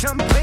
Champagne,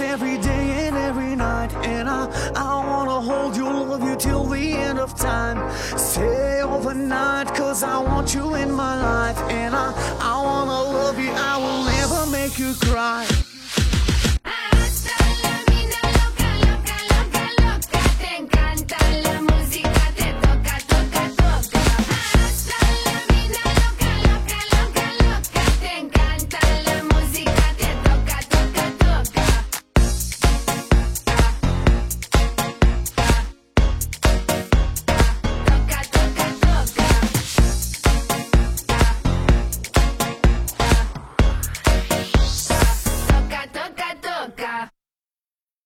every day and every night, and I, I wanna hold you, love you till the end of time. Stay overnight, cause I want you in my life, and I, I wanna love you, I will never make you cry.